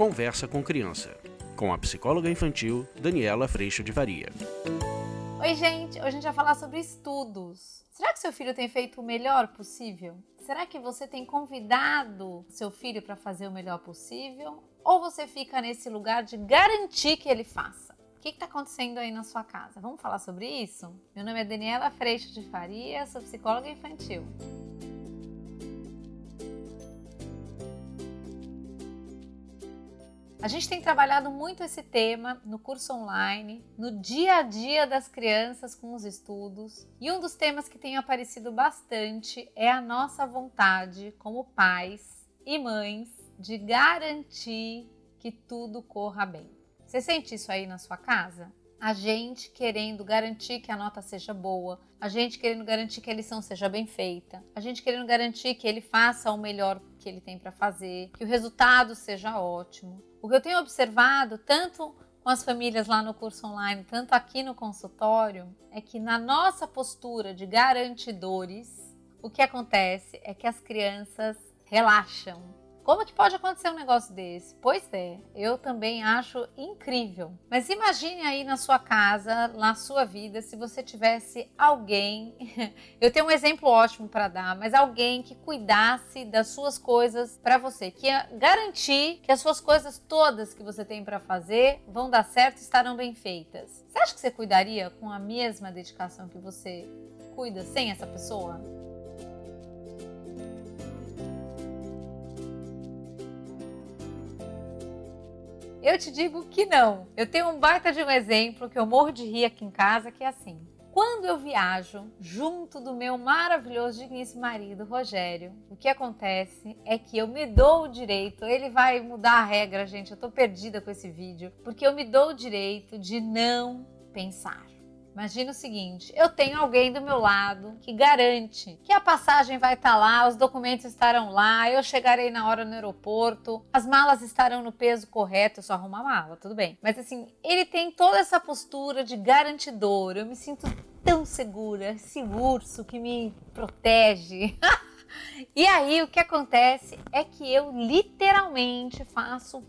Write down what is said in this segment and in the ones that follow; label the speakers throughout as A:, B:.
A: Conversa com Criança, com a psicóloga infantil Daniela Freixo de Varia.
B: Oi, gente! Hoje a gente vai falar sobre estudos. Será que seu filho tem feito o melhor possível? Será que você tem convidado seu filho para fazer o melhor possível? Ou você fica nesse lugar de garantir que ele faça? O que está acontecendo aí na sua casa? Vamos falar sobre isso? Meu nome é Daniela Freixo de Faria, sou psicóloga infantil. A gente tem trabalhado muito esse tema no curso online, no dia a dia das crianças com os estudos, e um dos temas que tem aparecido bastante é a nossa vontade, como pais e mães, de garantir que tudo corra bem. Você sente isso aí na sua casa? A gente querendo garantir que a nota seja boa, a gente querendo garantir que a lição seja bem feita, a gente querendo garantir que ele faça o melhor que ele tem para fazer, que o resultado seja ótimo. O que eu tenho observado, tanto com as famílias lá no curso online, tanto aqui no consultório, é que na nossa postura de garantidores, o que acontece é que as crianças relaxam, como que pode acontecer um negócio desse? Pois é, eu também acho incrível. Mas imagine aí na sua casa, na sua vida, se você tivesse alguém. Eu tenho um exemplo ótimo para dar, mas alguém que cuidasse das suas coisas para você, que ia garantir que as suas coisas todas que você tem para fazer vão dar certo e estarão bem feitas. Você acha que você cuidaria com a mesma dedicação que você cuida sem essa pessoa? Eu te digo que não. Eu tenho um baita de um exemplo que eu morro de rir aqui em casa, que é assim. Quando eu viajo junto do meu maravilhoso digníssimo marido, Rogério, o que acontece é que eu me dou o direito, ele vai mudar a regra, gente, eu tô perdida com esse vídeo, porque eu me dou o direito de não pensar. Imagina o seguinte: eu tenho alguém do meu lado que garante que a passagem vai estar tá lá, os documentos estarão lá, eu chegarei na hora no aeroporto, as malas estarão no peso correto, eu só arrumo a mala, tudo bem. Mas assim, ele tem toda essa postura de garantidor, eu me sinto tão segura, esse urso que me protege. e aí o que acontece é que eu literalmente faço.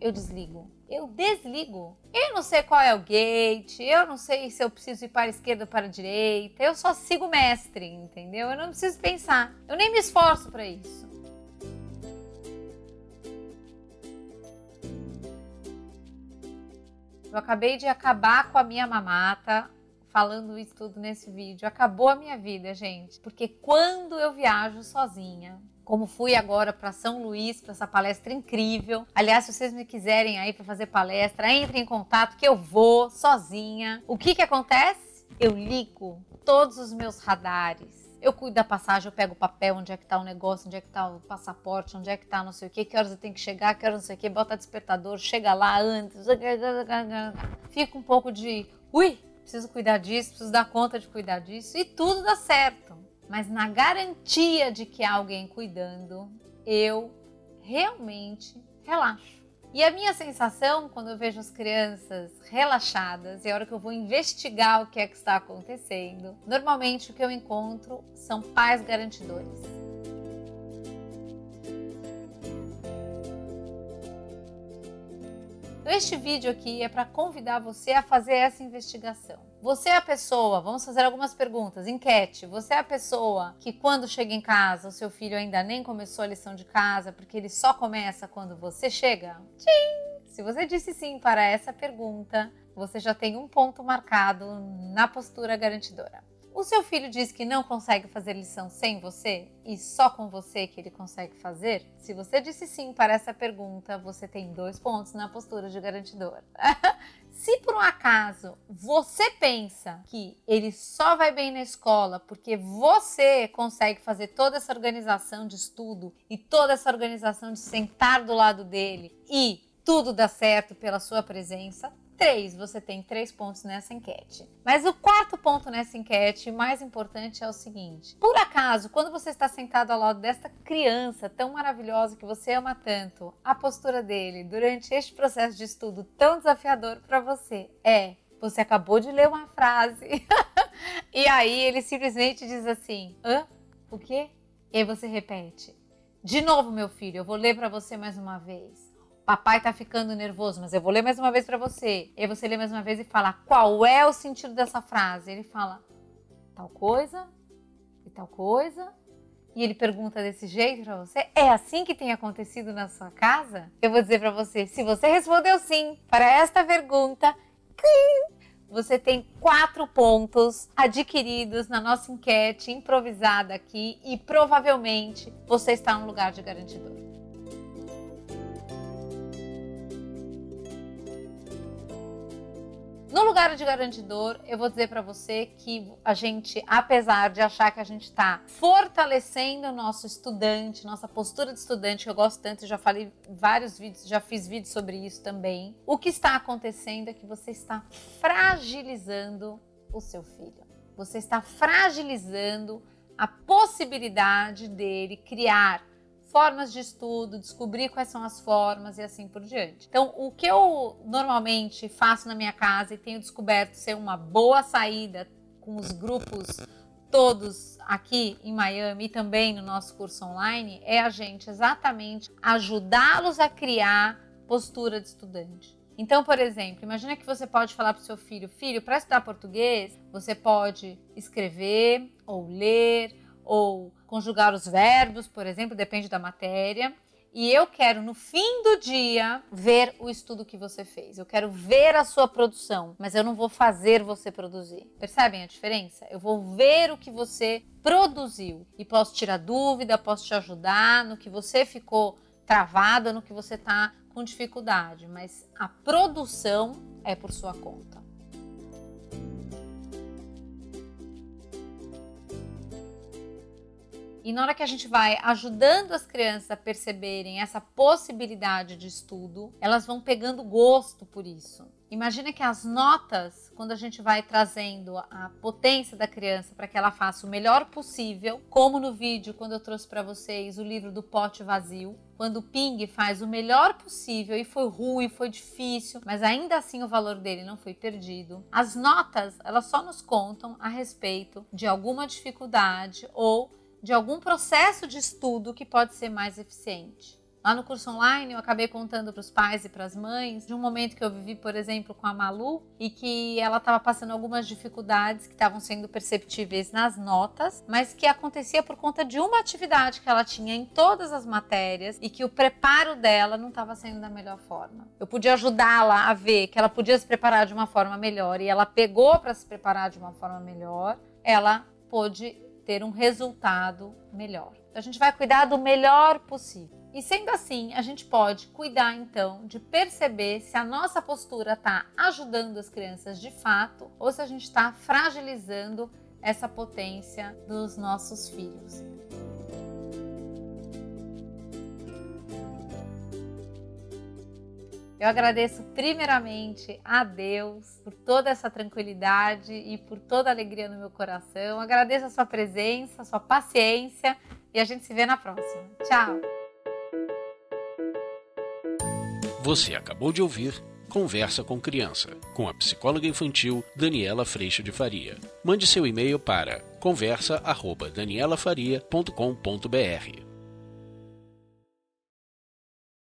B: Eu desligo eu desligo. Eu não sei qual é o gate, eu não sei se eu preciso ir para a esquerda ou para a direita, eu só sigo o mestre, entendeu? Eu não preciso pensar, eu nem me esforço para isso. Eu acabei de acabar com a minha mamata falando isso tudo nesse vídeo. Acabou a minha vida, gente. Porque quando eu viajo sozinha, como fui agora para São Luís para essa palestra incrível. Aliás, se vocês me quiserem aí para fazer palestra, entre em contato que eu vou sozinha. O que que acontece? Eu ligo todos os meus radares. Eu cuido da passagem, eu pego o papel, onde é que tá o negócio, onde é que tá o passaporte, onde é que tá não sei o que, que horas eu tenho que chegar, que horas não sei o que, bota despertador, chega lá antes. Fico um pouco de, ui, preciso cuidar disso, preciso dar conta de cuidar disso e tudo dá certo mas na garantia de que há alguém cuidando, eu realmente relaxo. E a minha sensação quando eu vejo as crianças relaxadas e a hora que eu vou investigar o que é que está acontecendo, normalmente o que eu encontro são pais garantidores. Este vídeo aqui é para convidar você a fazer essa investigação. Você é a pessoa, vamos fazer algumas perguntas, enquete. Você é a pessoa que quando chega em casa, o seu filho ainda nem começou a lição de casa, porque ele só começa quando você chega? Tchim! Se você disse sim para essa pergunta, você já tem um ponto marcado na postura garantidora. O seu filho diz que não consegue fazer lição sem você e só com você que ele consegue fazer? Se você disse sim para essa pergunta, você tem dois pontos na postura de garantidor. Se por um acaso você pensa que ele só vai bem na escola porque você consegue fazer toda essa organização de estudo e toda essa organização de sentar do lado dele e tudo dá certo pela sua presença, três, você tem três pontos nessa enquete. Mas o quarto ponto nessa enquete, mais importante, é o seguinte: por acaso, quando você está sentado ao lado desta criança tão maravilhosa que você ama tanto, a postura dele durante este processo de estudo tão desafiador para você é você acabou de ler uma frase e aí ele simplesmente diz assim: hã? O quê? E aí você repete: de novo, meu filho, eu vou ler para você mais uma vez. Papai tá ficando nervoso, mas eu vou ler mais uma vez para você. E você lê mais uma vez e fala: qual é o sentido dessa frase? Ele fala: tal coisa e tal coisa. E ele pergunta desse jeito para você: é assim que tem acontecido na sua casa? Eu vou dizer para você: se você respondeu sim para esta pergunta, você tem quatro pontos adquiridos na nossa enquete improvisada aqui e provavelmente você está no lugar de garantidor. No lugar de garantidor, eu vou dizer para você que a gente, apesar de achar que a gente está fortalecendo o nosso estudante, nossa postura de estudante, que eu gosto tanto, já falei vários vídeos, já fiz vídeos sobre isso também. O que está acontecendo é que você está fragilizando o seu filho. Você está fragilizando a possibilidade dele criar formas de estudo, descobrir quais são as formas e assim por diante. Então, o que eu normalmente faço na minha casa e tenho descoberto ser uma boa saída com os grupos todos aqui em Miami e também no nosso curso online é a gente exatamente ajudá-los a criar postura de estudante. Então, por exemplo, imagina que você pode falar para o seu filho: filho, para estudar português, você pode escrever ou ler ou conjugar os verbos, por exemplo, depende da matéria. E eu quero, no fim do dia, ver o estudo que você fez. Eu quero ver a sua produção, mas eu não vou fazer você produzir. Percebem a diferença? Eu vou ver o que você produziu e posso tirar dúvida, posso te ajudar no que você ficou travada, no que você está com dificuldade, mas a produção é por sua conta. E na hora que a gente vai ajudando as crianças a perceberem essa possibilidade de estudo, elas vão pegando gosto por isso. Imagina que as notas, quando a gente vai trazendo a potência da criança para que ela faça o melhor possível, como no vídeo quando eu trouxe para vocês o livro do pote vazio, quando o Ping faz o melhor possível e foi ruim, foi difícil, mas ainda assim o valor dele não foi perdido. As notas, elas só nos contam a respeito de alguma dificuldade ou de algum processo de estudo que pode ser mais eficiente. Lá no curso online, eu acabei contando para os pais e para as mães de um momento que eu vivi, por exemplo, com a Malu e que ela estava passando algumas dificuldades que estavam sendo perceptíveis nas notas, mas que acontecia por conta de uma atividade que ela tinha em todas as matérias e que o preparo dela não estava sendo da melhor forma. Eu podia ajudá-la a ver que ela podia se preparar de uma forma melhor e ela pegou para se preparar de uma forma melhor. Ela pôde ter um resultado melhor. A gente vai cuidar do melhor possível. E sendo assim, a gente pode cuidar então de perceber se a nossa postura está ajudando as crianças de fato ou se a gente está fragilizando essa potência dos nossos filhos. Eu agradeço primeiramente a Deus por toda essa tranquilidade e por toda a alegria no meu coração. Agradeço a sua presença, a sua paciência e a gente se vê na próxima. Tchau!
A: Você acabou de ouvir Conversa com Criança, com a psicóloga infantil Daniela Freixo de Faria. Mande seu e-mail para conversa@danielafaria.com.br.